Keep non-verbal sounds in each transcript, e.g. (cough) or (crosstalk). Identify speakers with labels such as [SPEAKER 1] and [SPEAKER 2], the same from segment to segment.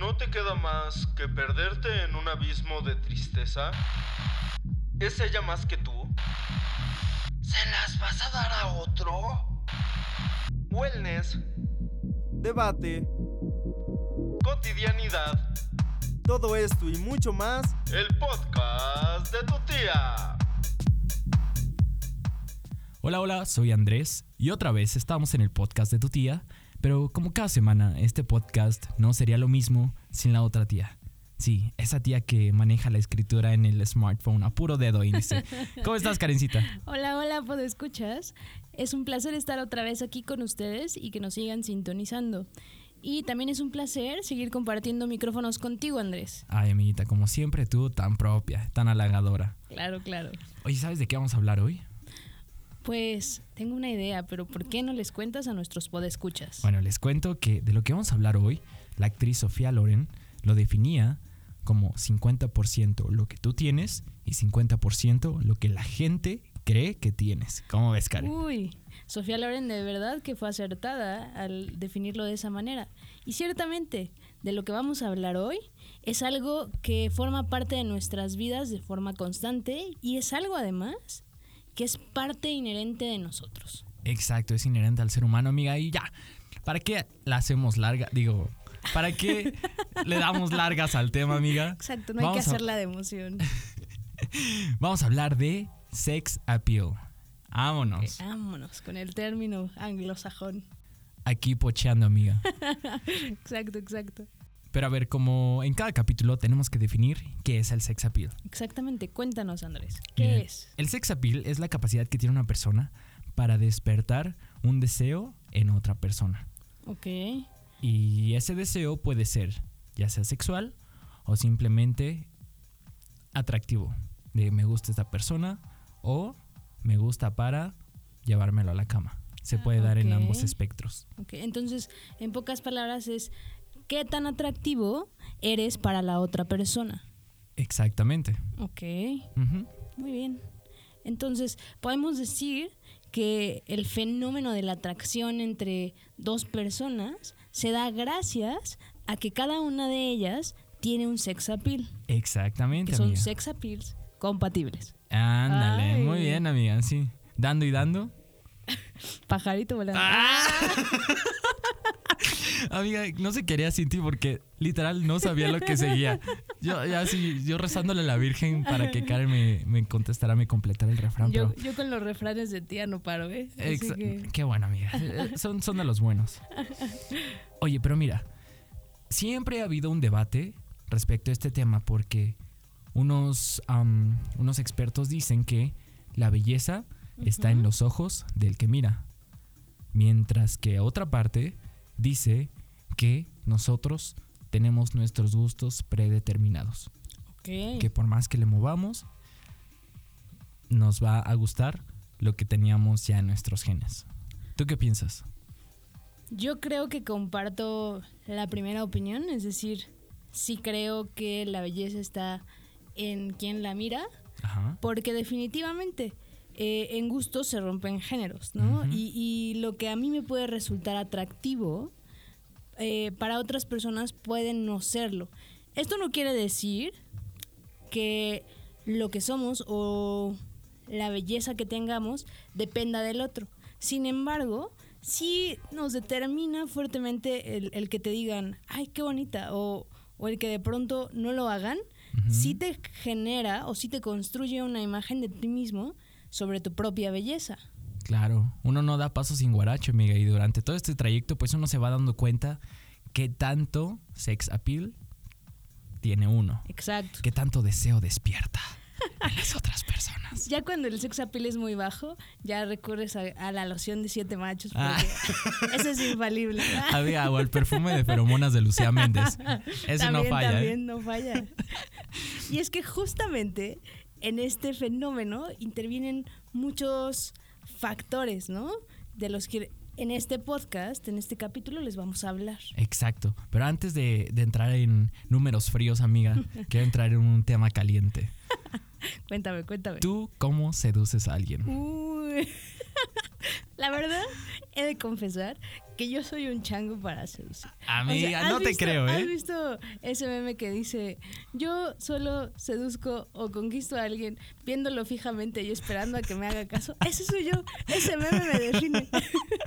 [SPEAKER 1] ¿No te queda más que perderte en un abismo de tristeza? ¿Es ella más que tú? ¿Se las vas a dar a otro? Wellness,
[SPEAKER 2] debate,
[SPEAKER 1] cotidianidad,
[SPEAKER 2] todo esto y mucho más.
[SPEAKER 1] el podcast de tu tía.
[SPEAKER 3] Hola, hola, soy Andrés y otra vez estamos en el podcast de tu tía, pero como cada semana este podcast no sería lo mismo sin la otra tía. Sí, esa tía que maneja la escritura en el smartphone a puro dedo índice. (laughs) ¿Cómo estás, Karencita?
[SPEAKER 4] Hola, hola, ¿pod escuchas? Es un placer estar otra vez aquí con ustedes y que nos sigan sintonizando. Y también es un placer seguir compartiendo micrófonos contigo, Andrés.
[SPEAKER 3] Ay, amiguita, como siempre tú, tan propia, tan halagadora.
[SPEAKER 4] Claro, claro.
[SPEAKER 3] Oye, ¿sabes de qué vamos a hablar hoy?
[SPEAKER 4] Pues tengo una idea, pero ¿por qué no les cuentas a nuestros podescuchas?
[SPEAKER 3] Bueno, les cuento que de lo que vamos a hablar hoy, la actriz Sofía Loren lo definía como 50% lo que tú tienes y 50% lo que la gente cree que tienes. ¿Cómo ves, Karen?
[SPEAKER 4] Uy, Sofía Loren de verdad que fue acertada al definirlo de esa manera. Y ciertamente, de lo que vamos a hablar hoy es algo que forma parte de nuestras vidas de forma constante y es algo además que es parte inherente de nosotros.
[SPEAKER 3] Exacto, es inherente al ser humano, amiga. Y ya, ¿para qué la hacemos larga? Digo, ¿para qué (laughs) le damos largas al tema, amiga?
[SPEAKER 4] Exacto, no hay que
[SPEAKER 3] Vamos a-
[SPEAKER 4] hacerla de emoción. (laughs)
[SPEAKER 3] Vamos a hablar de sex appeal. Vámonos.
[SPEAKER 4] Vámonos con el término anglosajón.
[SPEAKER 3] Aquí pocheando, amiga. (laughs)
[SPEAKER 4] Exacto, exacto.
[SPEAKER 3] Pero a ver, como en cada capítulo tenemos que definir qué es el sex appeal.
[SPEAKER 4] Exactamente, cuéntanos Andrés, ¿qué es?
[SPEAKER 3] El sex appeal es la capacidad que tiene una persona para despertar un deseo en otra persona.
[SPEAKER 4] Ok,
[SPEAKER 3] Y ese deseo puede ser ya sea sexual o simplemente atractivo. De me gusta esta persona o me gusta para llevármelo a la cama. Se
[SPEAKER 4] Ah,
[SPEAKER 3] puede dar en ambos espectros.
[SPEAKER 4] ok. Entonces, en pocas palabras es, ¿qué tan atractivo eres para la otra persona?
[SPEAKER 3] Exactamente.
[SPEAKER 4] Ok, muy bien. Entonces, podemos decir que el fenómeno de la atracción entre dos personas se da gracias a que cada una de ellas tiene un sex appeal,
[SPEAKER 3] Exactamente,
[SPEAKER 4] que son
[SPEAKER 3] amiga.
[SPEAKER 4] sex appeals compatibles.
[SPEAKER 3] Ándale,
[SPEAKER 4] Ay.
[SPEAKER 3] muy bien, amiga, sí. Dando y dando. (laughs)
[SPEAKER 4] Pajarito volando.
[SPEAKER 3] Ah. (laughs) Amiga, no se quería sin ti porque literal no sabía lo que seguía. Yo ya sí, yo rezándole a la Virgen para que Karen me, me contestara, me completara el refrán.
[SPEAKER 4] Yo,
[SPEAKER 3] pero
[SPEAKER 4] yo con los refranes de tía no paro, ¿eh?
[SPEAKER 3] Exa-
[SPEAKER 4] que-
[SPEAKER 3] Qué bueno, amiga. Eh, Son, son de los buenos. Oye, pero mira, siempre ha habido un debate respecto a este tema porque unos, unos expertos dicen que la belleza está en los ojos del que mira, mientras que otra parte dice que nosotros tenemos nuestros gustos predeterminados,
[SPEAKER 4] Ok.
[SPEAKER 3] que por más que le movamos, nos va a gustar lo que teníamos ya en nuestros genes. ¿Tú qué piensas?
[SPEAKER 4] Yo creo que comparto la primera opinión, es decir, sí creo que la belleza está en quien la mira,
[SPEAKER 3] Ajá.
[SPEAKER 4] porque definitivamente eh, en gustos se rompen géneros, ¿no? Y, y lo que a mí me puede resultar atractivo, eh, para otras personas puede no serlo. Esto no quiere decir que lo que somos o la belleza que tengamos dependa del otro. Sin embargo, sí nos determina fuertemente el, el que te digan, ay, qué bonita, o, o el que de pronto no lo hagan,
[SPEAKER 3] Ujú.
[SPEAKER 4] sí te genera o sí te construye una imagen de ti mismo sobre tu propia belleza.
[SPEAKER 3] Claro, uno no da paso sin guaracho, amiga, y durante todo este trayecto pues uno se va dando cuenta qué tanto sex appeal tiene uno,
[SPEAKER 4] Exacto.
[SPEAKER 3] qué tanto deseo despierta en las otras personas. (laughs)
[SPEAKER 4] Ya cuando el sex appeal es muy bajo, ya recurres a, a la loción de siete machos,
[SPEAKER 3] Ah.
[SPEAKER 4] porque eso es infalible. (laughs)
[SPEAKER 3] Amiga, o el perfume de feromonas de Lucía Méndez. (laughs) Ese no
[SPEAKER 4] También,
[SPEAKER 3] falla,
[SPEAKER 4] También
[SPEAKER 3] ¿eh?
[SPEAKER 4] no falla. Y es que justamente en este fenómeno intervienen muchos factores, ¿no? De los que en este podcast, en este capítulo, les vamos a hablar.
[SPEAKER 3] Exacto. Pero antes de, de entrar en números fríos, amiga, (laughs) quiero entrar en un tema caliente.
[SPEAKER 4] Cuéntame, cuéntame.
[SPEAKER 3] ¿Tú cómo seduces a alguien?
[SPEAKER 4] Uy. (laughs) La verdad, he de confesar que yo soy un chango para seducir.
[SPEAKER 3] Amiga,
[SPEAKER 4] ¿has
[SPEAKER 3] no te
[SPEAKER 4] visto-
[SPEAKER 3] creo,
[SPEAKER 4] ¿Has
[SPEAKER 3] ¿eh?
[SPEAKER 4] visto ese meme que dice, yo solo seduzco o conquisto a alguien viéndolo fijamente y esperando a que me haga caso? Ese soy yo. Ese meme me define.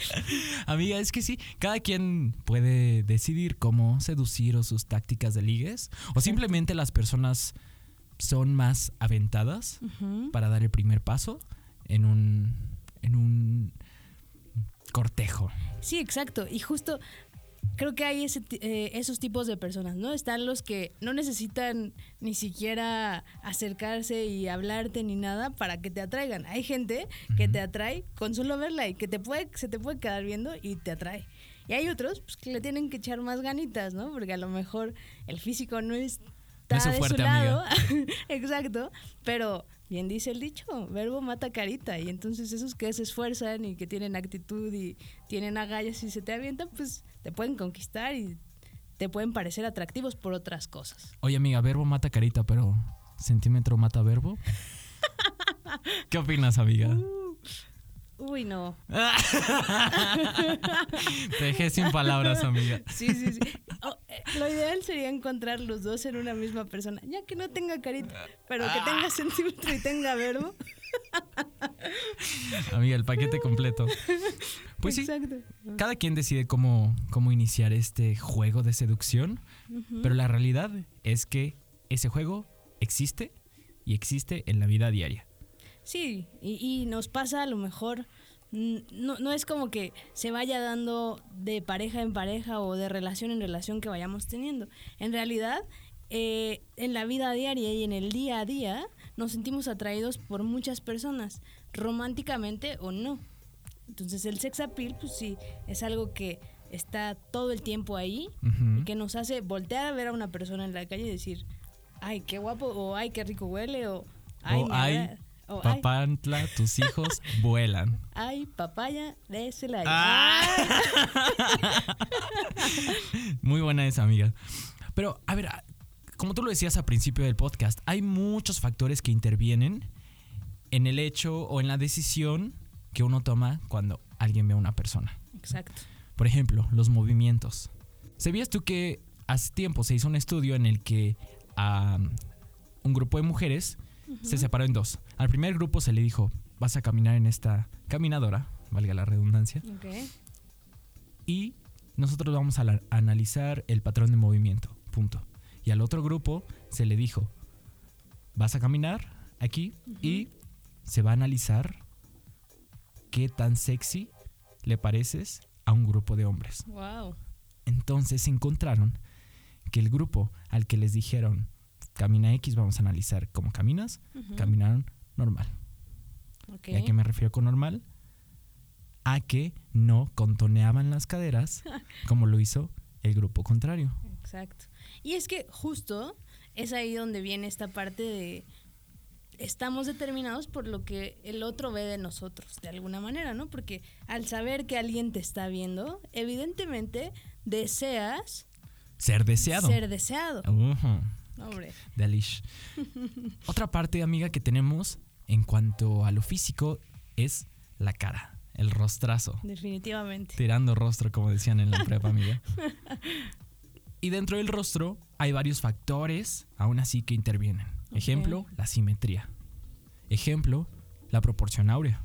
[SPEAKER 4] (laughs)
[SPEAKER 3] Amiga, es que sí, cada quien puede decidir cómo seducir o sus tácticas de ligues. O simplemente las personas son más aventadas para dar el primer paso en un, en un cortejo.
[SPEAKER 4] Sí, exacto. Y justo creo que hay ese eh, esos tipos de personas, ¿no? Están los que no necesitan ni siquiera acercarse y hablarte ni nada para que te atraigan. Hay gente que te atrae con solo verla y que te puede, se te puede quedar viendo y te atrae. Y hay otros pues, que le tienen que echar más ganitas, ¿no? Porque a lo mejor el físico no es
[SPEAKER 3] No es su
[SPEAKER 4] de
[SPEAKER 3] fuerte,
[SPEAKER 4] su lado. (laughs) Exacto. Pero bien dice el dicho, verbo mata carita. Y entonces esos que se esfuerzan y que tienen actitud y tienen agallas y se te avientan, pues te pueden conquistar y te pueden parecer atractivos por otras cosas.
[SPEAKER 3] Oye, amiga, verbo mata carita, pero centímetro mata verbo. (laughs) ¿Qué opinas, amiga?
[SPEAKER 4] Uy, no. (laughs)
[SPEAKER 3] Te dejé sin palabras, amiga.
[SPEAKER 4] Sí, sí, sí. Oh, eh, lo ideal sería encontrar los dos en una misma persona, ya que no tenga carita, pero que tenga centímetro y tenga verbo.
[SPEAKER 3] Amiga, el paquete completo. Pues sí, cada quien decide cómo, cómo iniciar este juego de seducción, pero la realidad es que ese juego existe y existe en la vida diaria.
[SPEAKER 4] Sí, y, y nos pasa a lo mejor, no, no es como que se vaya dando de pareja en pareja o de relación en relación que vayamos teniendo. En realidad, eh, en la vida diaria y en el día a día, nos sentimos atraídos por muchas personas, románticamente o no. Entonces el sex appeal, pues sí, es algo que está todo el tiempo ahí y que nos hace voltear a ver a una persona en la calle y decir, ay, qué guapo, o ay, qué rico huele, o ay,
[SPEAKER 3] o
[SPEAKER 4] me
[SPEAKER 3] ay,
[SPEAKER 4] agrada", o, ay,
[SPEAKER 3] papantla, tus hijos (laughs) vuelan.
[SPEAKER 4] ay, papaya de Celaya.
[SPEAKER 3] Ah. (laughs) Muy buena esa, amiga. Pero, a ver, como tú lo decías al principio del podcast, hay muchos factores que intervienen en el hecho o en la decisión que uno toma cuando alguien ve a una persona.
[SPEAKER 4] Exacto.
[SPEAKER 3] Por ejemplo, los movimientos. ¿Sabías tú que hace tiempo se hizo un estudio en el que a un grupo de mujeres se separó en dos? Al primer grupo se le dijo, vas a caminar en esta caminadora, valga la redundancia,
[SPEAKER 4] Ok.
[SPEAKER 3] y nosotros vamos a la- analizar el patrón de movimiento, punto. Y al otro grupo se le dijo, vas a caminar aquí y se va a analizar qué tan sexy le pareces a un grupo de hombres.
[SPEAKER 4] Wow.
[SPEAKER 3] Entonces encontraron que el grupo al que les dijeron, camina X, vamos a analizar cómo caminas, caminaron normal.
[SPEAKER 4] Ok.
[SPEAKER 3] ¿Y a qué me refiero con normal? A que no contoneaban las caderas (laughs) como lo hizo el grupo contrario.
[SPEAKER 4] Exacto. Y es que justo es ahí donde viene esta parte de estamos determinados por lo que el otro ve de nosotros, de alguna manera, ¿no? Porque al saber que alguien te está viendo, evidentemente deseas
[SPEAKER 3] Ser deseado.
[SPEAKER 4] ser deseado.
[SPEAKER 3] Ujú,
[SPEAKER 4] Hombre,
[SPEAKER 3] delish. (laughs) Otra parte, amiga, que tenemos en cuanto a lo físico es la cara, el rostrazo.
[SPEAKER 4] definitivamente.
[SPEAKER 3] Tirando rostro, como decían en la prepa, amiga. (laughs) Y dentro del rostro hay varios factores, aún así, que intervienen. Ejemplo, la simetría. Ejemplo, la proporción áurea.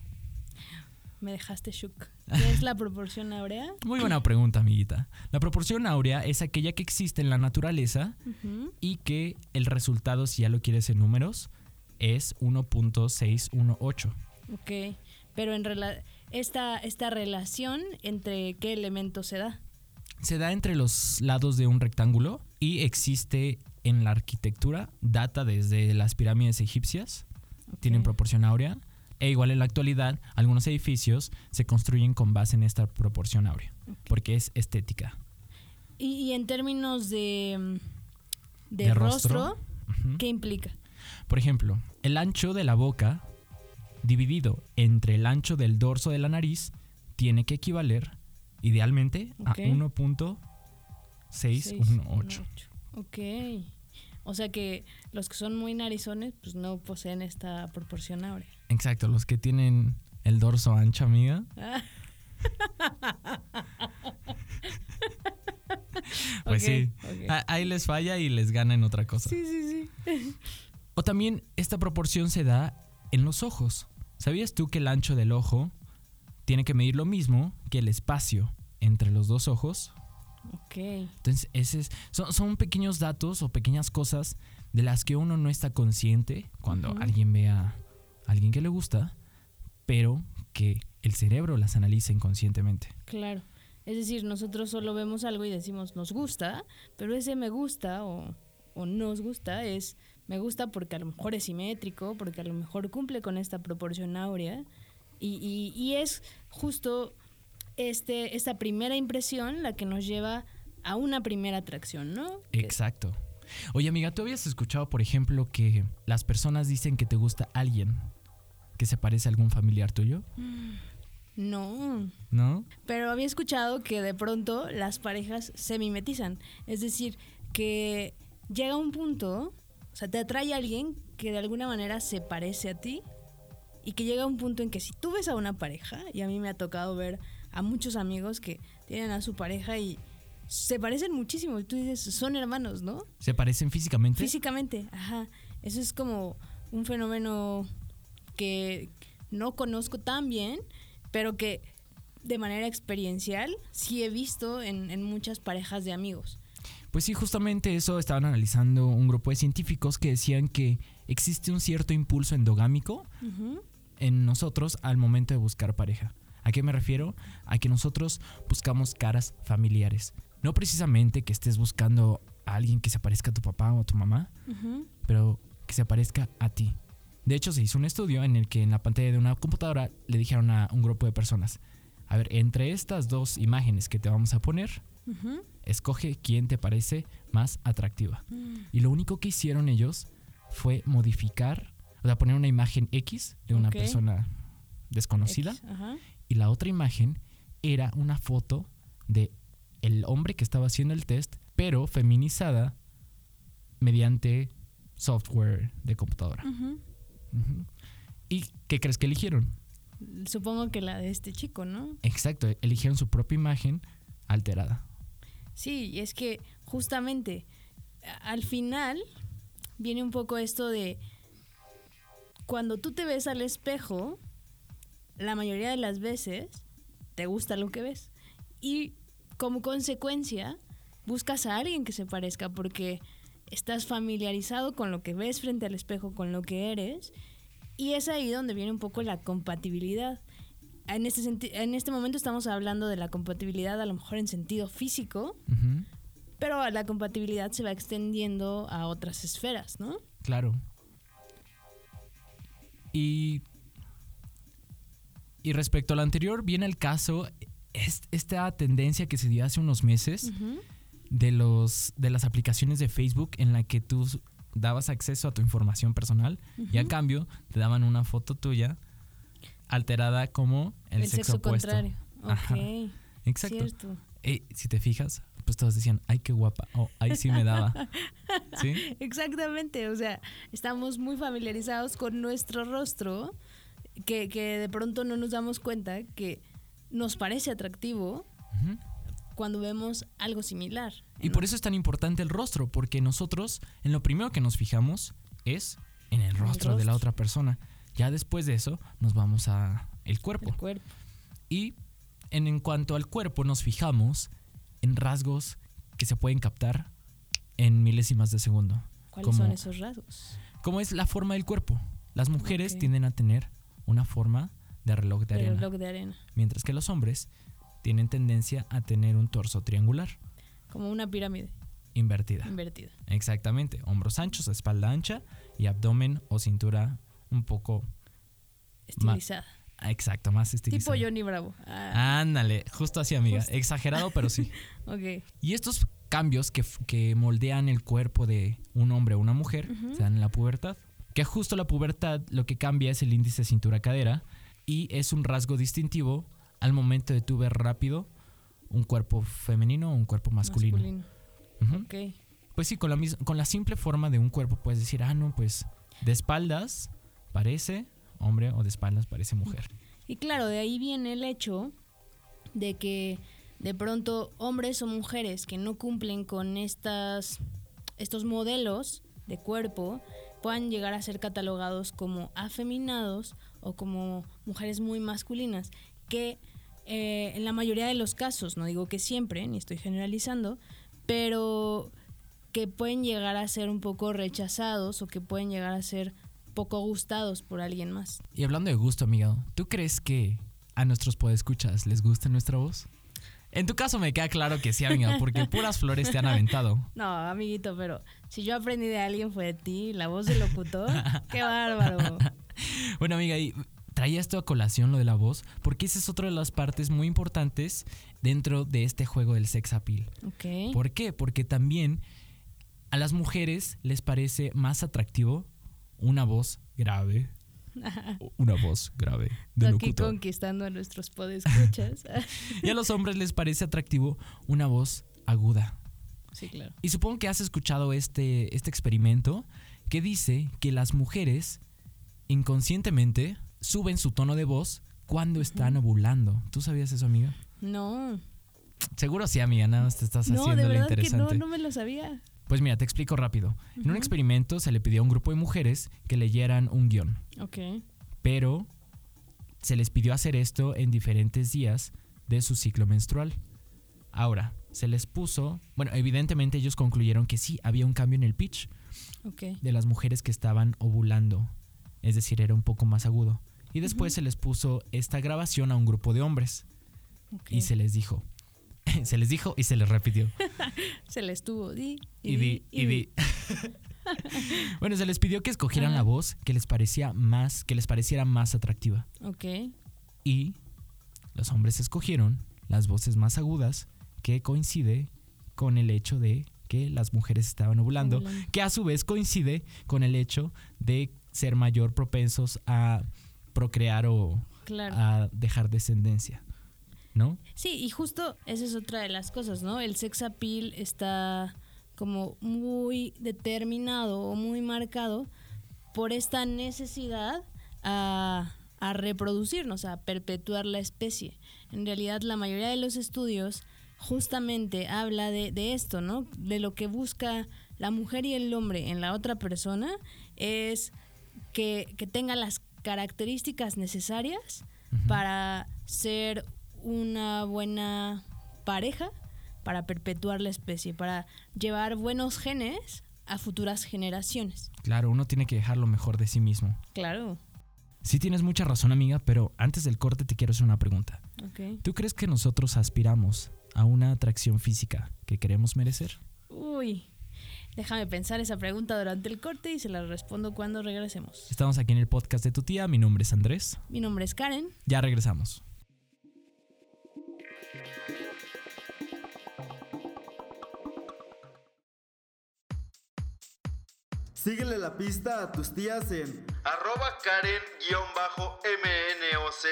[SPEAKER 4] Me dejaste shook. ¿Qué es la proporción áurea? (laughs)
[SPEAKER 3] Muy buena pregunta, amiguita. La proporción áurea es aquella que existe en la naturaleza y que el resultado, si ya lo quieres en números, es 1.618.
[SPEAKER 4] Ok, pero en rela- esta, esta relación entre qué elementos se da.
[SPEAKER 3] Se da entre los lados de un rectángulo y existe en la arquitectura, data desde las pirámides egipcias, tienen proporción áurea, e igual en la actualidad algunos edificios se construyen con base en esta proporción áurea, porque es estética.
[SPEAKER 4] Y, y en términos de, mm, de,
[SPEAKER 3] De
[SPEAKER 4] rostro. ¿qué implica?
[SPEAKER 3] Por ejemplo, el ancho de la boca dividido entre el ancho del dorso de la nariz tiene que equivaler idealmente
[SPEAKER 4] Ok.
[SPEAKER 3] a 1.618.
[SPEAKER 4] Ok. O sea que los que son muy narizones, pues no poseen esta proporción áurea.
[SPEAKER 3] Exacto, los que tienen el dorso ancho, amiga, (laughs) Pues sí. Ahí les falla y les gana en otra cosa.
[SPEAKER 4] Sí, sí, sí. (laughs)
[SPEAKER 3] O también esta proporción se da en los ojos. ¿Sabías tú que el ancho del ojo tiene que medir lo mismo que el espacio entre los dos ojos?
[SPEAKER 4] Ok.
[SPEAKER 3] Entonces, ese es- son, son pequeños datos o pequeñas cosas de las que uno no está consciente cuando alguien ve a alguien que le gusta, pero que el cerebro las analiza inconscientemente.
[SPEAKER 4] Claro. Es decir, nosotros solo vemos algo y decimos nos gusta, pero ese me gusta o, o nos gusta es me gusta porque a lo mejor es simétrico, porque a lo mejor cumple con esta proporción áurea y, y- y es justo este, esta primera impresión la que nos lleva a una primera atracción, ¿no?
[SPEAKER 3] Exacto. Oye, amiga, ¿tú habías escuchado, por ejemplo, que las personas dicen que te gusta alguien que se parece a algún familiar tuyo?
[SPEAKER 4] No,
[SPEAKER 3] ¿No?
[SPEAKER 4] Pero había escuchado que de pronto las parejas se mimetizan. Es decir, que llega un punto, o sea, te atrae a alguien que de alguna manera se parece a ti y que llega un punto en que si tú ves a una pareja, y a mí me ha tocado ver a muchos amigos que tienen a su pareja y se parecen muchísimo, tú dices, son hermanos, ¿no?
[SPEAKER 3] ¿Se parecen físicamente?
[SPEAKER 4] Físicamente, ajá. Eso es como un fenómeno que no conozco tan bien, pero que de manera experiencial sí he visto en, en muchas parejas de amigos.
[SPEAKER 3] Pues sí, justamente eso estaban analizando un grupo de científicos que decían que existe un cierto impulso endogámico en nosotros al momento de buscar pareja. ¿A qué me refiero? A que nosotros buscamos caras familiares. No precisamente que estés buscando a alguien que se parezca a tu papá o a tu mamá, pero que se parezca a ti. De hecho, se hizo un estudio en el que en la pantalla de una computadora le dijeron a un grupo de personas, a ver, entre estas dos imágenes que te vamos a poner, escoge quién te parece más atractiva. Y lo único que hicieron ellos fue modificar, o sea, poner una imagen X de una persona desconocida
[SPEAKER 4] X, Ajá.
[SPEAKER 3] Y la otra imagen era una foto de el hombre que estaba haciendo el test, pero feminizada mediante software de computadora. ¿Y qué crees que eligieron?
[SPEAKER 4] Supongo que la de este chico, ¿no?
[SPEAKER 3] Exacto, eligieron su propia imagen alterada.
[SPEAKER 4] Sí, y es que justamente al final viene un poco esto de cuando tú te ves al espejo, la mayoría de las veces te gusta lo que ves. Y como consecuencia, buscas a alguien que se parezca porque estás familiarizado con lo que ves frente al espejo, con lo que eres. Y es ahí donde viene un poco la compatibilidad. En este, en este momento estamos hablando de la compatibilidad a lo mejor en sentido físico, pero la compatibilidad se va extendiendo a otras esferas, ¿no?
[SPEAKER 3] Claro. Y, y respecto al anterior, viene el caso, es- esta tendencia que se dio hace unos meses de, los, de las aplicaciones de Facebook en la que tú dabas acceso a tu información personal y a cambio te daban una foto tuya alterada como el,
[SPEAKER 4] El,
[SPEAKER 3] sexo,
[SPEAKER 4] sexo,
[SPEAKER 3] opuesto.
[SPEAKER 4] contrario.
[SPEAKER 3] Ajá. Exacto.
[SPEAKER 4] cierto.
[SPEAKER 3] Eh, si te fijas, pues todos decían, ay, qué guapa, o ay, sí me daba. (laughs) ¿Sí?
[SPEAKER 4] Exactamente, o sea, estamos muy familiarizados con nuestro rostro que, que de pronto no nos damos cuenta que nos parece atractivo cuando vemos algo similar.
[SPEAKER 3] Y por eso es tan importante el rostro, porque nosotros en lo primero que nos fijamos es en el rostro, de la otra persona. Ya después de eso nos vamos a el cuerpo.
[SPEAKER 4] El cuerpo.
[SPEAKER 3] Y en, en cuanto al cuerpo nos fijamos en rasgos que se pueden captar en milésimas de segundo.
[SPEAKER 4] ¿Cuáles
[SPEAKER 3] Como-
[SPEAKER 4] son esos rasgos?
[SPEAKER 3] Como es la forma del cuerpo. Las mujeres tienden a tener una forma de reloj de arena,
[SPEAKER 4] reloj de arena.
[SPEAKER 3] mientras que los hombres tienen tendencia a tener un torso triangular,
[SPEAKER 4] Como una pirámide
[SPEAKER 3] invertida.
[SPEAKER 4] invertida.
[SPEAKER 3] Exactamente, hombros anchos, espalda ancha y abdomen o cintura un poco
[SPEAKER 4] Estilizada.
[SPEAKER 3] exacto, más
[SPEAKER 4] tipo
[SPEAKER 3] estilizado.
[SPEAKER 4] Johnny Bravo. Ah,
[SPEAKER 3] Ándale, justo así, amiga.
[SPEAKER 4] Justo.
[SPEAKER 3] Exagerado, pero sí. (laughs)
[SPEAKER 4] ok.
[SPEAKER 3] Y estos cambios que, que moldean el cuerpo de un hombre o una mujer
[SPEAKER 4] Ujú.
[SPEAKER 3] se dan en la pubertad. Que justo la pubertad lo que cambia es el índice cintura-cadera y es un rasgo distintivo al momento de tú ver rápido un cuerpo femenino o un cuerpo masculino. Pues sí, con la, con la simple forma de un cuerpo puedes decir, ah, no, pues de espaldas parece hombre o de espaldas parece mujer.
[SPEAKER 4] Y claro, de ahí viene el hecho de que de pronto hombres o mujeres que no cumplen con estas, estos modelos de cuerpo puedan llegar a ser catalogados como afeminados o como mujeres muy masculinas, que eh, en la mayoría de los casos, no digo que siempre, ni estoy generalizando, pero que pueden llegar a ser un poco rechazados o que pueden llegar a ser poco gustados por alguien más.
[SPEAKER 3] Y hablando de gusto, amigo, ¿tú crees que a nuestros podescuchas les gusta nuestra voz? En tu caso me queda claro que sí, amiga, porque puras flores te han aventado. (laughs)
[SPEAKER 4] No, amiguito, pero si yo aprendí de alguien fue de ti, la voz del locutor. (laughs) ¡Qué bárbaro!
[SPEAKER 3] Bueno, amiga, y traía esto a colación, lo de la voz, porque esa es otra de las partes muy importantes dentro de este juego del sex appeal. ¿Por qué? Porque también a las mujeres les parece más atractivo una voz grave. (laughs) Una voz grave de
[SPEAKER 4] Aquí
[SPEAKER 3] locutor.
[SPEAKER 4] conquistando a nuestros podescuchas. (laughs)
[SPEAKER 3] Y a los hombres les parece atractivo una voz aguda.
[SPEAKER 4] sí, claro.
[SPEAKER 3] Y supongo que has escuchado este, este experimento que dice que las mujeres inconscientemente suben su tono de voz cuando están ovulando. ¿Tú sabías eso, amiga?
[SPEAKER 4] No.
[SPEAKER 3] Seguro sí, amiga, nada más te estás
[SPEAKER 4] No, de
[SPEAKER 3] haciendo lo
[SPEAKER 4] verdad que no,
[SPEAKER 3] interesante.
[SPEAKER 4] no me lo sabía.
[SPEAKER 3] Pues mira, te explico rápido. En un experimento se le pidió a un grupo de mujeres que leyeran un guion,
[SPEAKER 4] Ok.
[SPEAKER 3] pero se les pidió hacer esto en diferentes días de su ciclo menstrual. Ahora, se les puso, bueno, evidentemente ellos concluyeron que sí, había un cambio en el pitch de las mujeres que estaban ovulando, es decir, era un poco más agudo. Y después se les puso esta grabación a un grupo de hombres
[SPEAKER 4] ok.
[SPEAKER 3] y se les dijo, (laughs) se les dijo y se les repitió. (laughs)
[SPEAKER 4] Se les tuvo. Di,
[SPEAKER 3] y di, y di. (laughs) bueno, se les pidió que escogieran
[SPEAKER 4] Ajá.
[SPEAKER 3] la voz que les parecía más, que les pareciera más atractiva.
[SPEAKER 4] Ok.
[SPEAKER 3] Y los hombres escogieron las voces más agudas que coincide con el hecho de que las mujeres estaban ovulando,
[SPEAKER 4] Ovulando.
[SPEAKER 3] que a su vez coincide con el hecho de ser mayor propensos a procrear o
[SPEAKER 4] Claro.
[SPEAKER 3] a dejar descendencia. ¿No?
[SPEAKER 4] Sí, y justo esa es otra de las cosas, ¿no? El sex appeal está como muy determinado o muy marcado por esta necesidad a, a reproducirnos, a perpetuar la especie. En realidad, la mayoría de los estudios justamente habla de, de esto, ¿no? De lo que busca la mujer y el hombre en la otra persona es que, que tenga las características necesarias para ser una buena pareja, para perpetuar la especie, para llevar buenos genes a futuras generaciones.
[SPEAKER 3] Claro, uno tiene que dejar lo mejor de sí mismo.
[SPEAKER 4] Claro.
[SPEAKER 3] Sí tienes mucha razón, amiga, pero antes del corte te quiero hacer una pregunta.
[SPEAKER 4] Ok.
[SPEAKER 3] ¿Tú crees que nosotros aspiramos a una atracción física que queremos merecer?
[SPEAKER 4] Uy. Déjame pensar esa pregunta durante el corte y se la respondo cuando regresemos.
[SPEAKER 3] Estamos aquí en el podcast de tu tía, mi nombre es Andrés.
[SPEAKER 4] Mi nombre es Karen.
[SPEAKER 3] Ya regresamos.
[SPEAKER 2] Síguele la pista a tus tías en
[SPEAKER 1] Arroba Karen-MNOZ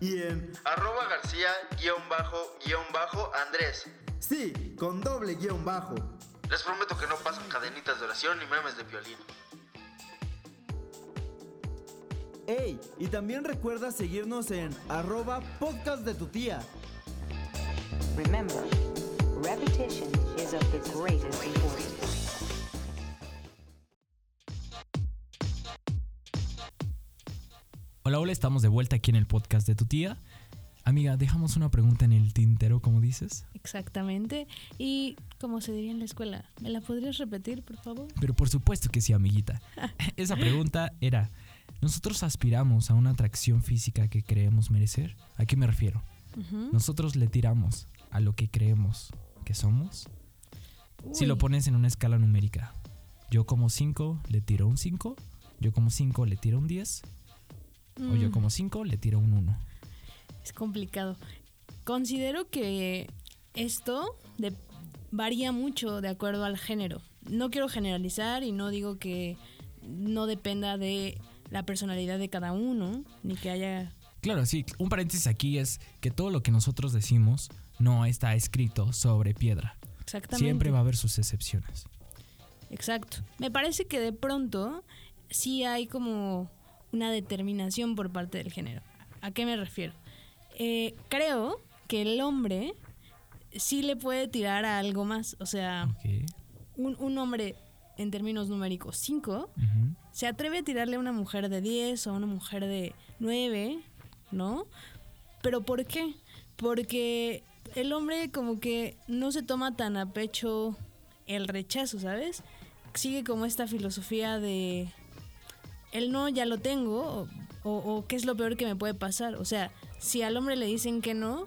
[SPEAKER 2] y en
[SPEAKER 1] arroba García-Andrés.
[SPEAKER 2] sí, con doble guion bajo.
[SPEAKER 1] Les prometo que no pasan cadenitas de oración ni memes de violín.
[SPEAKER 2] Ey, y también recuerda seguirnos en arroba podcast de tu tía.
[SPEAKER 5] Remember, repetition is of the greatest importance.
[SPEAKER 3] Hola, hola, estamos de vuelta aquí en el podcast de tu tía. Amiga, dejamos una pregunta en el tintero, como dices.
[SPEAKER 4] Exactamente. Y como se diría en la escuela, ¿me la podrías repetir, por favor?
[SPEAKER 3] Pero por supuesto que sí, amiguita. (laughs) (laughs) Esa pregunta era, ¿nosotros aspiramos a una atracción física que creemos merecer? ¿A qué me refiero? ¿Nosotros le tiramos a lo que creemos que somos? Si lo pones en una escala numérica, yo como 5 le tiro un 5, yo como 5 le tiro un 10, o yo
[SPEAKER 4] Mm.
[SPEAKER 3] como 5 le tiro un 1.
[SPEAKER 4] Es complicado. Considero que esto de- varía mucho de acuerdo al género. No quiero generalizar y no digo que no dependa de la personalidad de cada uno, ni que haya...
[SPEAKER 3] Claro, sí, un paréntesis aquí es que todo lo que nosotros decimos no está escrito sobre piedra.
[SPEAKER 4] Exactamente.
[SPEAKER 3] Siempre va a haber sus excepciones.
[SPEAKER 4] Exacto. Me parece que de pronto sí hay como una determinación por parte del género. ¿A qué me refiero? Eh, creo que el hombre sí le puede tirar a algo más. O sea, un, un hombre en términos numéricos 5
[SPEAKER 3] Ujú.
[SPEAKER 4] se atreve a tirarle a una mujer de 10 o a una mujer de 9, ¿no? Pero ¿por qué? Porque el hombre como que no se toma tan a pecho el rechazo, ¿sabes? Sigue como esta filosofía de el no ya lo tengo o, qué es lo peor que me puede pasar. O sea, si al hombre le dicen que no,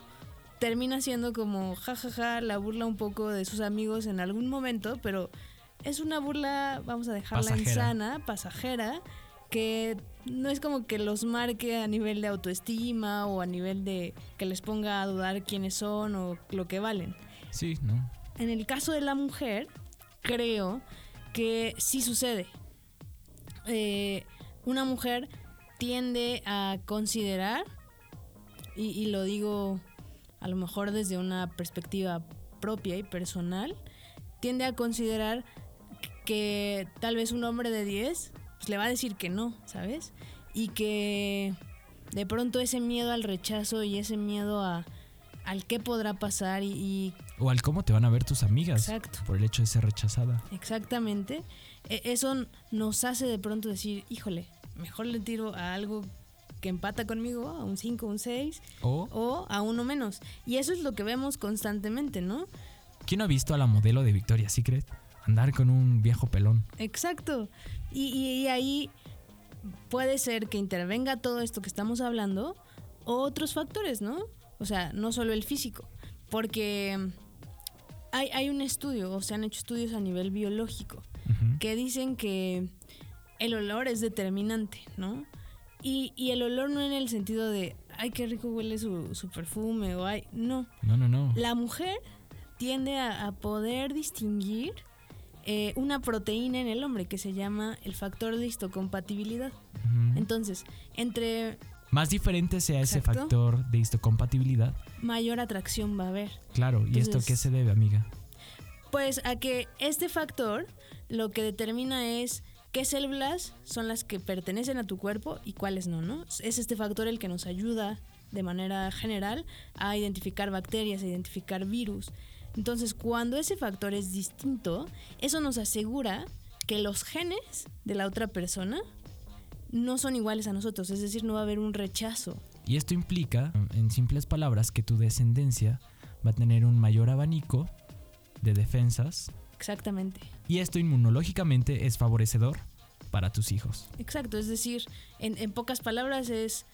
[SPEAKER 4] termina siendo como jajaja, la burla un poco de sus amigos en algún momento, pero es una burla, vamos a dejarla
[SPEAKER 3] Pasajera.
[SPEAKER 4] insana, pasajera, que no es como que los marque a nivel de autoestima o a nivel de que les ponga a dudar quiénes son o lo que valen.
[SPEAKER 3] Sí, ¿no?
[SPEAKER 4] En el caso de la mujer, creo que sí sucede. Eh, una mujer tiende a considerar, y, y lo digo a lo mejor desde una perspectiva propia y personal, tiende a considerar que tal vez un hombre de 10 pues, le va a decir que no, ¿sabes? Y que de pronto ese miedo al rechazo y ese miedo a, al qué podrá pasar y- y
[SPEAKER 3] O al cómo te van a ver tus amigas
[SPEAKER 4] Exacto.
[SPEAKER 3] por el hecho de ser rechazada.
[SPEAKER 4] Exactamente. E- Eso nos hace de pronto decir, híjole, mejor le tiro a algo que empata conmigo, a un 5, un 6,
[SPEAKER 3] O,
[SPEAKER 4] o a uno menos. Y eso es lo que vemos constantemente, ¿no?
[SPEAKER 3] ¿quién no ha visto a la modelo de Victoria's Secret andar con un viejo pelón?
[SPEAKER 4] Exacto. Y, y- y ahí puede ser que intervenga todo esto que estamos hablando o otros factores, ¿no? O sea, no solo el físico. Porque hay, hay un estudio, o se han hecho estudios a nivel biológico, que dicen que el olor es determinante, ¿no? Y, y el olor no en el sentido de, ay, qué rico huele su, su perfume, o ay, no.
[SPEAKER 3] No, no, no.
[SPEAKER 4] La mujer tiende a, a poder distinguir eh, una proteína en el hombre que se llama el factor de histocompatibilidad. Entonces, entre
[SPEAKER 3] Más diferente sea ese factor de histocompatibilidad.
[SPEAKER 4] mayor atracción va a haber.
[SPEAKER 3] Claro, ¿y esto qué se debe, amiga?
[SPEAKER 4] Pues a que este factor lo que determina es qué células son las que pertenecen a tu cuerpo y cuáles no, ¿no? Es este factor el que nos ayuda de manera general a identificar bacterias, a identificar virus. Entonces, cuando ese factor es distinto, eso nos asegura que los genes de la otra persona no son iguales a nosotros, es decir, no va a haber un rechazo.
[SPEAKER 3] Y esto implica, en simples palabras, que tu descendencia va a tener un mayor abanico de defensas
[SPEAKER 4] Exactamente.
[SPEAKER 3] Y esto inmunológicamente es favorecedor para tus hijos.
[SPEAKER 4] Exacto, es decir, en, en pocas palabras es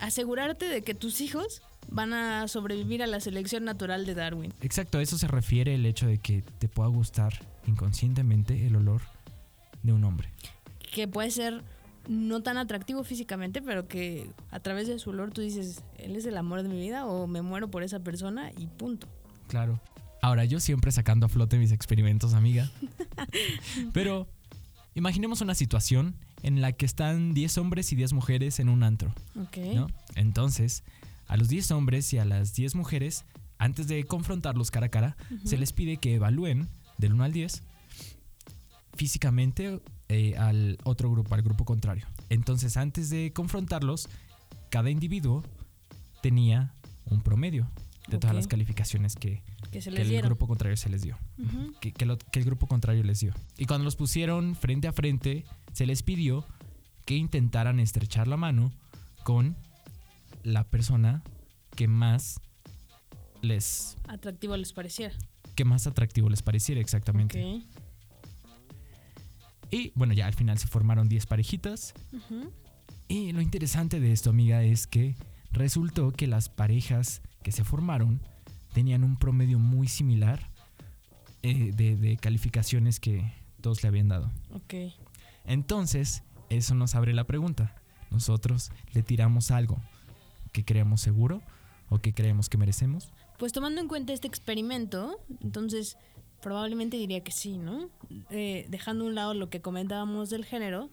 [SPEAKER 4] asegurarte de que tus hijos van a sobrevivir a la selección natural de Darwin.
[SPEAKER 3] Exacto, a eso se refiere el hecho de que te pueda gustar inconscientemente el olor de un hombre.
[SPEAKER 4] Que puede ser no tan atractivo físicamente, pero que a través de su olor tú dices, él es el amor de mi vida o me muero por esa persona y punto.
[SPEAKER 3] Claro. Ahora, yo siempre sacando a flote mis experimentos, amiga. (laughs) Pero imaginemos una situación en la que están 10 hombres y 10 mujeres en un antro,
[SPEAKER 4] Ok.
[SPEAKER 3] ¿no? Entonces, a los 10 hombres y a las 10 mujeres, antes de confrontarlos cara a cara, se les pide que evalúen del 1 al 10 físicamente eh, al otro grupo, al grupo contrario. Entonces, antes de confrontarlos, cada individuo tenía un promedio de todas las calificaciones que,
[SPEAKER 4] Que se
[SPEAKER 3] que
[SPEAKER 4] les
[SPEAKER 3] el
[SPEAKER 4] dieron.
[SPEAKER 3] grupo contrario se les dio. Que, que lo- que el grupo contrario les dio. Y cuando los pusieron frente a frente, se les pidió que intentaran estrechar la mano con la persona que más les
[SPEAKER 4] Atractivo les pareciera.
[SPEAKER 3] que más atractivo les pareciera exactamente.
[SPEAKER 4] Ok.
[SPEAKER 3] Y bueno, ya al final se formaron 10 parejitas. Y lo interesante de esto, amiga, es que resultó que las parejas que se formaron tenían un promedio muy similar eh, de, de calificaciones que todos le habían dado.
[SPEAKER 4] Ok.
[SPEAKER 3] Entonces, eso nos abre la pregunta. Nosotros le tiramos algo que creemos seguro o que creemos que merecemos.
[SPEAKER 4] Pues tomando en cuenta este experimento, entonces probablemente diría que sí, ¿no? Eh, dejando a un lado lo que comentábamos del género,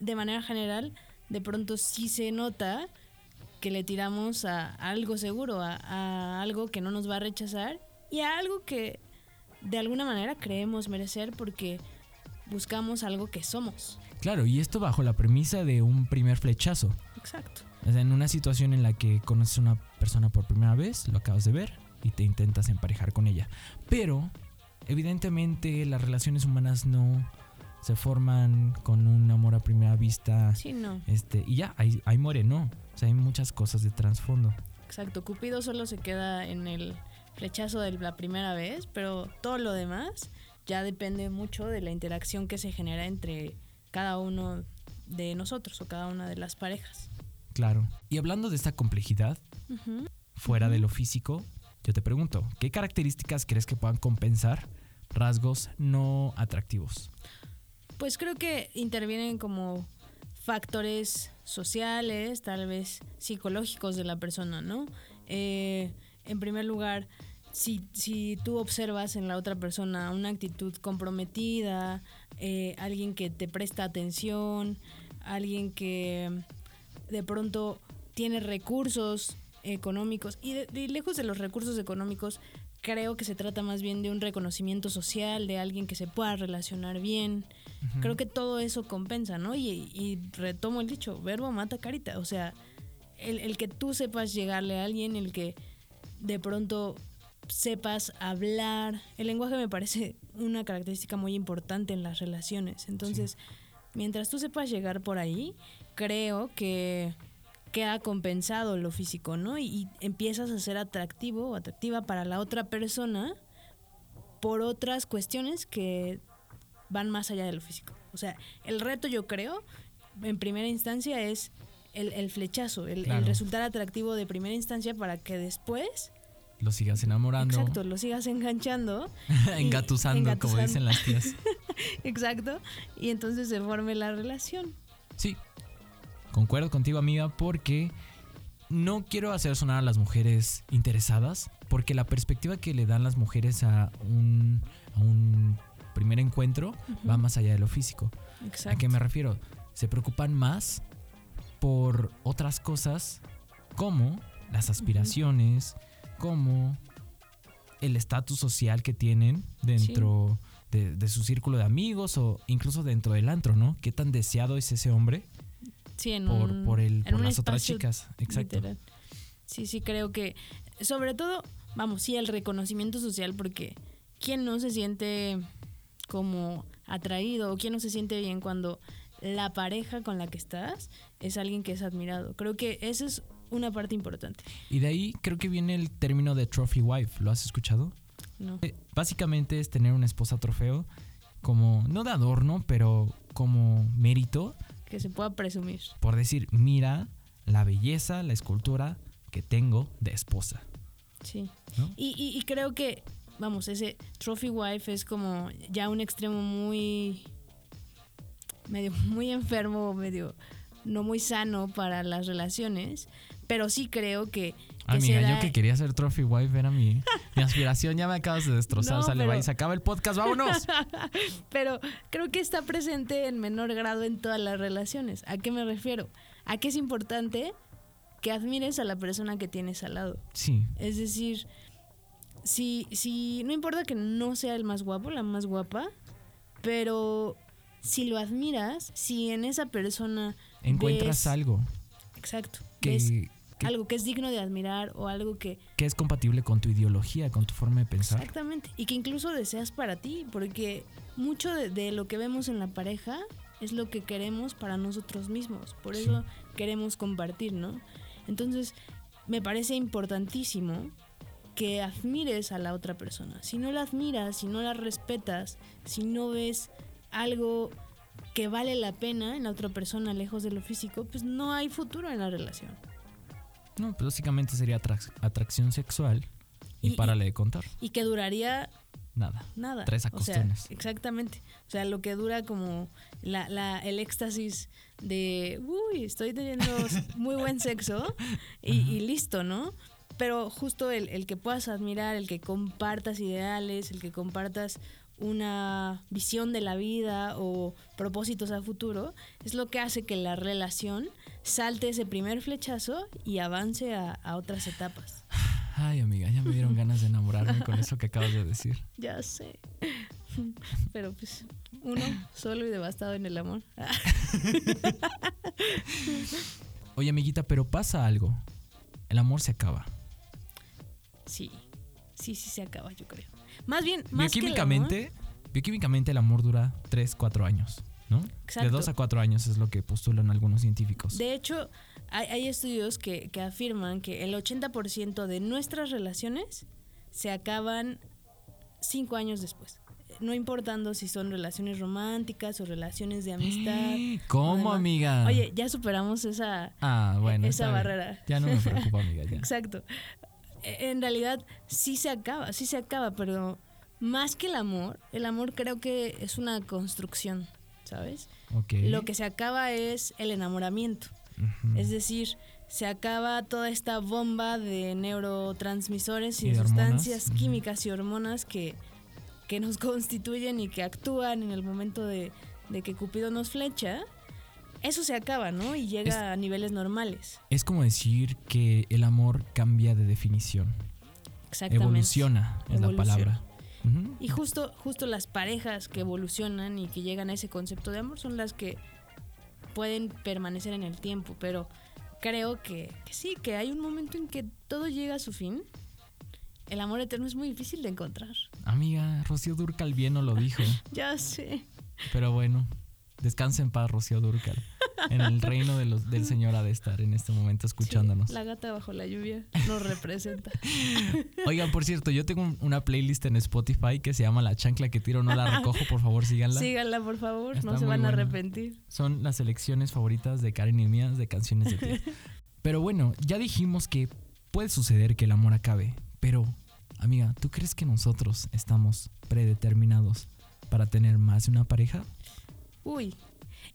[SPEAKER 4] de manera general, de pronto sí se nota que le tiramos a, a algo seguro, a, a algo que no nos va a rechazar y a algo que de alguna manera creemos merecer porque buscamos algo que somos.
[SPEAKER 3] Claro, y esto bajo la premisa de un primer flechazo.
[SPEAKER 4] Exacto.
[SPEAKER 3] O sea, en una situación en la que conoces a una persona por primera vez, lo acabas de ver y te intentas emparejar con ella. Pero, evidentemente, las relaciones humanas no se forman con un amor a primera vista.
[SPEAKER 4] Sí, no.
[SPEAKER 3] Este, y ya, ahí, ahí muere, no. O sea, hay muchas cosas de trasfondo.
[SPEAKER 4] Exacto. Cupido solo se queda en el flechazo de la primera vez, pero todo lo demás ya depende mucho de la interacción que se genera entre cada uno de nosotros o cada una de las parejas.
[SPEAKER 3] Claro. Y hablando de esta complejidad, fuera de lo físico, yo te pregunto, ¿qué características crees que puedan compensar rasgos no atractivos?
[SPEAKER 4] Pues creo que intervienen como factores sociales, tal vez psicológicos de la persona, ¿no? Eh, en primer lugar, si, si tú observas en la otra persona una actitud comprometida, eh, alguien que te presta atención, alguien que de pronto tiene recursos económicos, y, de- lejos de los recursos económicos, creo que se trata más bien de un reconocimiento social, de alguien que se pueda relacionar bien. Creo que todo eso compensa, ¿no? Y, y retomo el dicho, verbo mata carita. O sea, el, el que tú sepas llegarle a alguien, el que de pronto sepas hablar. El lenguaje me parece una característica muy importante en las relaciones. Entonces, mientras tú sepas llegar por ahí, creo que queda compensado lo físico, ¿no? Y, y empiezas a ser atractivo o atractiva para la otra persona por otras cuestiones que van más allá de lo físico. O sea, el reto yo creo, en primera instancia, es el, el flechazo, el, resultar atractivo de primera instancia para que después,
[SPEAKER 3] Lo sigas enamorando,
[SPEAKER 4] exacto, lo sigas enganchando. y- (laughs)
[SPEAKER 3] engatusando, como
[SPEAKER 4] engatusando.
[SPEAKER 3] dicen las tías. (laughs)
[SPEAKER 4] Exacto, y entonces se forme la relación.
[SPEAKER 3] Sí, concuerdo contigo, amiga, porque no quiero hacer sonar a las mujeres interesadas, porque la perspectiva que le dan las mujeres a un, a un primer encuentro va más allá de lo físico.
[SPEAKER 4] Exacto.
[SPEAKER 3] ¿A qué me refiero? Se preocupan más por otras cosas como las aspiraciones, como el estatus social que tienen dentro de, de su círculo de amigos o incluso dentro del antro, ¿no? ¿Qué tan deseado es ese hombre
[SPEAKER 4] Sí, en
[SPEAKER 3] por,
[SPEAKER 4] un-
[SPEAKER 3] por, el,
[SPEAKER 4] en
[SPEAKER 3] por
[SPEAKER 4] un
[SPEAKER 3] las otras chicas? Exacto.
[SPEAKER 4] literal. Sí, sí, creo que, sobre todo, vamos, sí, el reconocimiento social, porque ¿quién no se siente como atraído o quién no se siente bien cuando la pareja con la que estás es alguien que es admirado? Creo que esa es una parte importante,
[SPEAKER 3] Y de ahí creo que viene el término de trophy wife. ¿Lo has escuchado?
[SPEAKER 4] ¿no?
[SPEAKER 3] Eh, Básicamente es tener una esposa trofeo como, no de adorno, pero como mérito
[SPEAKER 4] Que se pueda presumir.
[SPEAKER 3] por decir, mira la belleza, la escultura que tengo de esposa.
[SPEAKER 4] Sí.
[SPEAKER 3] ¿no?
[SPEAKER 4] Y, y- y creo que, vamos, ese trophy wife es como ya un extremo muy, medio, (laughs) muy enfermo, medio no muy sano para las relaciones, pero sí creo que, que
[SPEAKER 3] Amiga,
[SPEAKER 4] da-
[SPEAKER 3] yo que quería ser trophy wife era mi, (laughs) mi aspiración, ya me acabas de destrozar.
[SPEAKER 4] No,
[SPEAKER 3] Sale,
[SPEAKER 4] pero-
[SPEAKER 3] va y se acaba el podcast, vámonos. (laughs)
[SPEAKER 4] pero creo que está presente en menor grado en todas las relaciones. ¿A qué me refiero? A que es importante que admires a la persona que tienes al lado.
[SPEAKER 3] Sí,
[SPEAKER 4] Es decir, si, si no importa que no sea el más guapo, la más guapa, pero si lo admiras, si en esa persona
[SPEAKER 3] encuentras
[SPEAKER 4] ves-
[SPEAKER 3] algo
[SPEAKER 4] exacto, ves
[SPEAKER 3] que,
[SPEAKER 4] algo que es digno de admirar o algo que
[SPEAKER 3] que es compatible con tu ideología, con tu forma de pensar.
[SPEAKER 4] exactamente y que incluso deseas para ti, porque mucho de, de lo que vemos en la pareja es lo que queremos para nosotros mismos, por
[SPEAKER 3] Sí.
[SPEAKER 4] eso queremos compartir, ¿no? Entonces, me parece importantísimo que admires a la otra persona. Si no la admiras, si no la respetas, si no ves algo que vale la pena en la otra persona lejos de lo físico, pues no hay futuro en la relación.
[SPEAKER 3] No, pues básicamente sería atrac- atracción sexual y,
[SPEAKER 4] Y-
[SPEAKER 3] párale de contar.
[SPEAKER 4] Y que duraría
[SPEAKER 3] Nada.
[SPEAKER 4] nada.
[SPEAKER 3] Tres
[SPEAKER 4] O sea,
[SPEAKER 3] acostones.
[SPEAKER 4] exactamente. O sea, lo que dura como la, la- el éxtasis de, uy, estoy teniendo (laughs) muy buen sexo y, y listo, ¿no? Pero justo el, el que puedas admirar, el que compartas ideales, el que compartas una visión de la vida o propósitos a futuro, es lo que hace que la relación salte ese primer flechazo y avance a, a otras etapas.
[SPEAKER 3] Ay, amiga, ya me dieron ganas de enamorarme con eso que acabas de decir. (laughs)
[SPEAKER 4] Ya sé. (laughs) Pero pues uno solo y devastado en el amor. (laughs)
[SPEAKER 3] Oye, amiguita, pero pasa algo. el amor se acaba.
[SPEAKER 4] Sí, sí, sí se acaba, yo creo. Más bien, más que el
[SPEAKER 3] Bioquímicamente, bioquímicamente el amor dura 3, 4 años, ¿no? De
[SPEAKER 4] Exacto.
[SPEAKER 3] 2 a 4 años es lo que postulan algunos científicos.
[SPEAKER 4] De hecho, hay, hay estudios que, que afirman que el 80% de nuestras relaciones se acaban cinco años después. No importando si son relaciones románticas o relaciones de amistad. (gasps)
[SPEAKER 3] ¿Cómo, amiga?
[SPEAKER 4] Oye, ya superamos esa...
[SPEAKER 3] ah, bueno.
[SPEAKER 4] esa
[SPEAKER 3] bien.
[SPEAKER 4] barrera.
[SPEAKER 3] Ya no me preocupa, (laughs) amiga. Ya.
[SPEAKER 4] Exacto. En realidad sí se acaba, sí se acaba, pero más que el amor, el amor creo que es una construcción, ¿sabes? Lo que se acaba es el enamoramiento. Es decir, se acaba toda esta bomba de neurotransmisores y,
[SPEAKER 3] Y de
[SPEAKER 4] sustancias
[SPEAKER 3] hormonas,
[SPEAKER 4] químicas y hormonas que, que nos (laughs) constituyen y que actúan en el momento de, de que Cupido nos flecha. Eso se acaba, ¿no? Y llega
[SPEAKER 3] Es-
[SPEAKER 4] a niveles normales.
[SPEAKER 3] Es como decir que el amor cambia de definición.
[SPEAKER 4] Exactamente.
[SPEAKER 3] Evoluciona, es la palabra.
[SPEAKER 4] Y justo, justo las parejas que evolucionan y que llegan a ese concepto de amor son las que pueden permanecer en el tiempo, pero creo que, que sí, que hay un momento en que todo llega a su fin. El amor eterno es muy difícil de encontrar.
[SPEAKER 3] Amiga, Rocío Durcal bien no lo dijo. (laughs)
[SPEAKER 4] Ya sé.
[SPEAKER 3] Pero bueno, descansa en paz, Rocío Durcal. En el reino de los, del Señor ha de estar en este momento escuchándonos.
[SPEAKER 4] Sí, la gata bajo la lluvia nos representa. (laughs)
[SPEAKER 3] Oigan, por cierto, yo tengo un- una playlist en Spotify que se llama La chancla que tiro no la recojo, por favor síganla.
[SPEAKER 4] Síganla, por favor,
[SPEAKER 3] Está
[SPEAKER 4] no se van a arrepentir.
[SPEAKER 3] Son las selecciones favoritas de Karen y mías de canciones de tía. (laughs) Pero bueno, ya dijimos que puede suceder que el amor acabe, pero amiga, ¿tú crees que nosotros estamos predeterminados para tener más de una pareja?
[SPEAKER 4] Uy,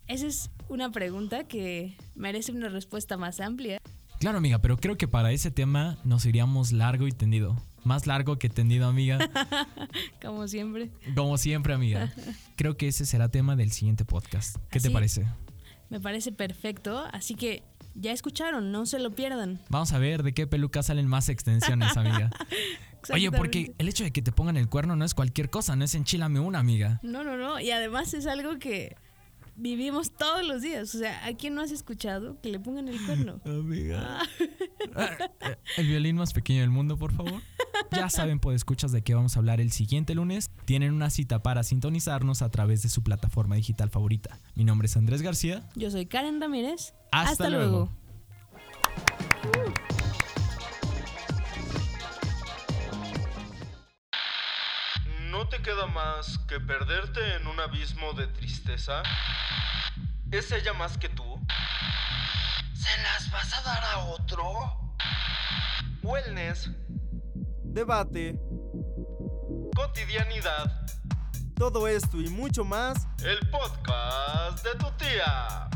[SPEAKER 4] esa es una pregunta que merece una respuesta más amplia.
[SPEAKER 3] Claro, amiga, pero creo que para ese tema nos iríamos largo y tendido. Más largo que tendido, amiga. (laughs)
[SPEAKER 4] Como siempre.
[SPEAKER 3] Como siempre, amiga. Creo que ese será tema del siguiente podcast. ¿Qué te parece?
[SPEAKER 4] Me parece perfecto, así que ya escucharon, no se lo pierdan.
[SPEAKER 3] Vamos a ver de qué peluca salen más extensiones, amiga. (laughs) Oye, porque el hecho de que te pongan el cuerno no es cualquier cosa, no es enchilame una, amiga.
[SPEAKER 4] No, no, no, y además es algo que vivimos todos los días. O sea, ¿a quién no has escuchado que le pongan el cuerno? (laughs)
[SPEAKER 3] Amiga. (laughs) El violín más pequeño del mundo, por favor. Ya saben, pues escuchas de qué vamos a hablar el siguiente lunes. Tienen una cita para sintonizarnos a través de su plataforma digital favorita. Mi nombre es Andrés García.
[SPEAKER 4] Yo soy Karen Ramírez.
[SPEAKER 3] Hasta luego.
[SPEAKER 1] ¿No te queda más que perderte en un abismo de tristeza? ¿Es ella más que tú? ¿Se las vas a dar a otro? Wellness,
[SPEAKER 2] Debate,
[SPEAKER 1] cotidianidad,
[SPEAKER 2] todo esto y mucho más
[SPEAKER 1] el podcast de tu tía.